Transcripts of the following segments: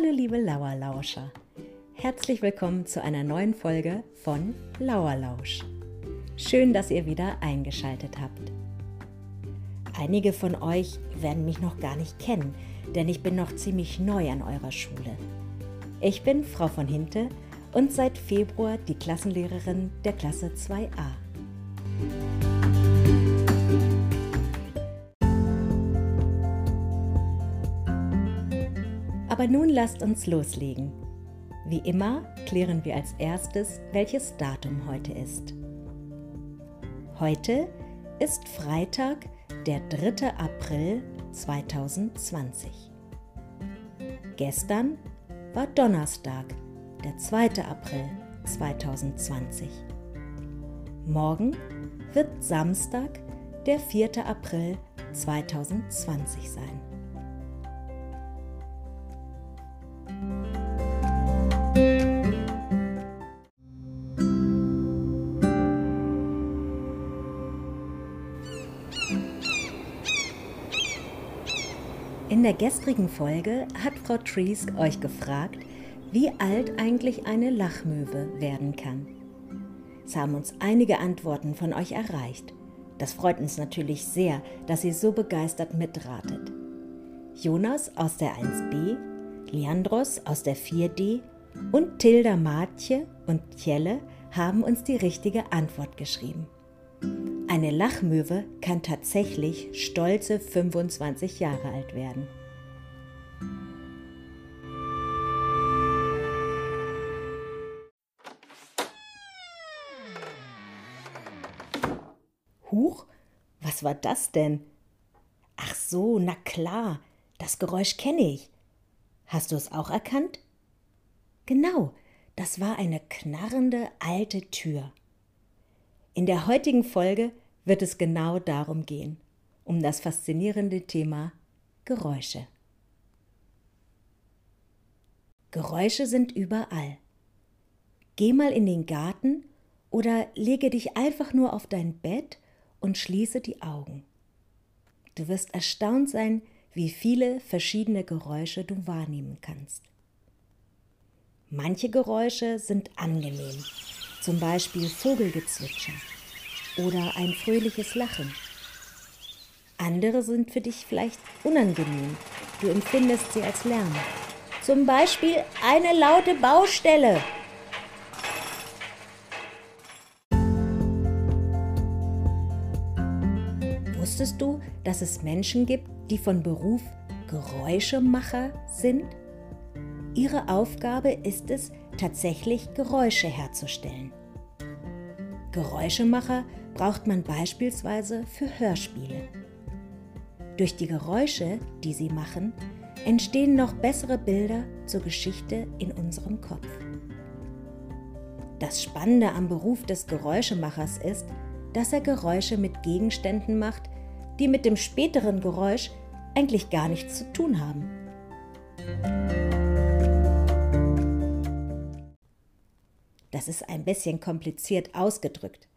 Hallo liebe Lauerlauscher. Herzlich willkommen zu einer neuen Folge von Lauerlausch. Schön, dass ihr wieder eingeschaltet habt. Einige von euch werden mich noch gar nicht kennen, denn ich bin noch ziemlich neu an eurer Schule. Ich bin Frau von Hinte und seit Februar die Klassenlehrerin der Klasse 2a. Aber nun lasst uns loslegen. Wie immer klären wir als erstes, welches Datum heute ist. Heute ist Freitag, der 3. April 2020. Gestern war Donnerstag, der 2. April 2020. Morgen wird Samstag, der 4. April 2020 sein. In der gestrigen Folge hat Frau Triesk euch gefragt, wie alt eigentlich eine Lachmöwe werden kann. Es haben uns einige Antworten von euch erreicht. Das freut uns natürlich sehr, dass ihr so begeistert mitratet. Jonas aus der 1b, Leandros aus der 4d und Tilda Matje und Tjelle haben uns die richtige Antwort geschrieben. Eine Lachmöwe kann tatsächlich stolze 25 Jahre alt werden. Huch, was war das denn? Ach so, na klar, das Geräusch kenne ich. Hast du es auch erkannt? Genau, das war eine knarrende alte Tür. In der heutigen Folge wird es genau darum gehen, um das faszinierende Thema Geräusche. Geräusche sind überall. Geh mal in den Garten oder lege dich einfach nur auf dein Bett und schließe die Augen. Du wirst erstaunt sein, wie viele verschiedene Geräusche du wahrnehmen kannst. Manche Geräusche sind angenehm, zum Beispiel Vogelgezwitscher oder ein fröhliches Lachen. Andere sind für dich vielleicht unangenehm, du empfindest sie als Lärm. Zum Beispiel eine laute Baustelle. Wusstest du, dass es Menschen gibt, die von Beruf Geräuschemacher sind? Ihre Aufgabe ist es, tatsächlich Geräusche herzustellen. Geräuschemacher braucht man beispielsweise für Hörspiele. Durch die Geräusche, die sie machen, entstehen noch bessere Bilder zur Geschichte in unserem Kopf. Das Spannende am Beruf des Geräuschemachers ist, dass er Geräusche mit Gegenständen macht, die mit dem späteren Geräusch eigentlich gar nichts zu tun haben. Das ist ein bisschen kompliziert ausgedrückt.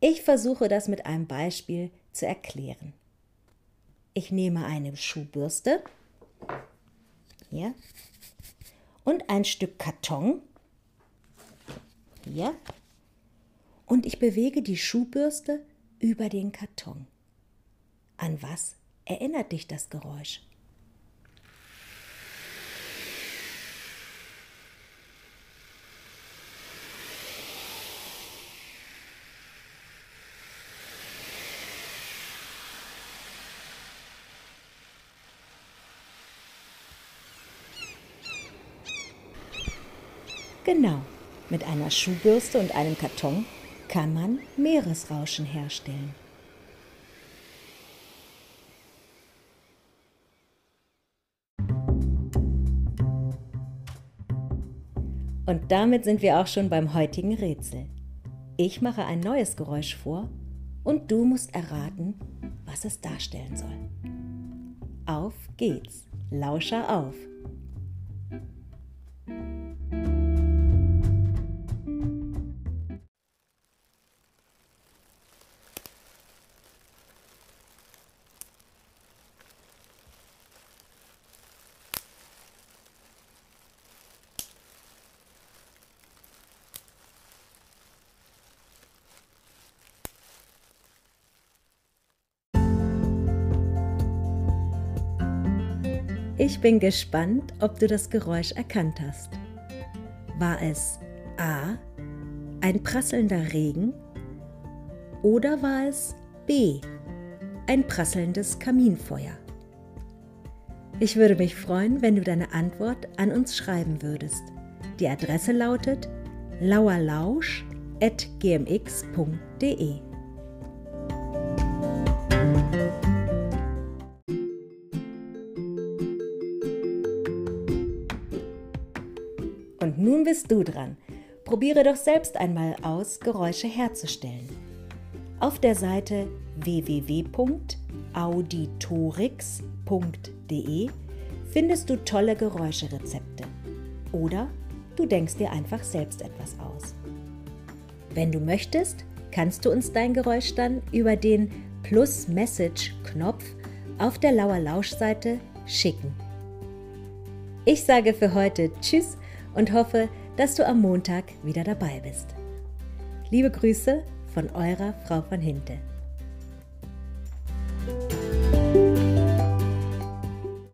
Ich versuche das mit einem Beispiel zu erklären. Ich nehme eine Schuhbürste hier und ein Stück Karton hier und ich bewege die Schuhbürste über den Karton. An was erinnert dich das Geräusch? Genau, mit einer Schuhbürste und einem Karton kann man Meeresrauschen herstellen. Und damit sind wir auch schon beim heutigen Rätsel. Ich mache ein neues Geräusch vor und du musst erraten, was es darstellen soll. Auf geht's, Lauscher auf! Ich bin gespannt, ob du das Geräusch erkannt hast. War es A. Ein prasselnder Regen oder war es B. Ein prasselndes Kaminfeuer? Ich würde mich freuen, wenn du deine Antwort an uns schreiben würdest. Die Adresse lautet lauerlausch.gmx.de. nun bist du dran. Probiere doch selbst einmal aus, Geräusche herzustellen. Auf der Seite www.auditorix.de findest du tolle Geräuscherezepte. Oder du denkst dir einfach selbst etwas aus. Wenn du möchtest, kannst du uns dein Geräusch dann über den Plus-Message-Knopf auf der Lauer Lausch-Seite schicken. Ich sage für heute Tschüss und hoffe, dass du am Montag wieder dabei bist. Liebe Grüße von eurer Frau von Hinte.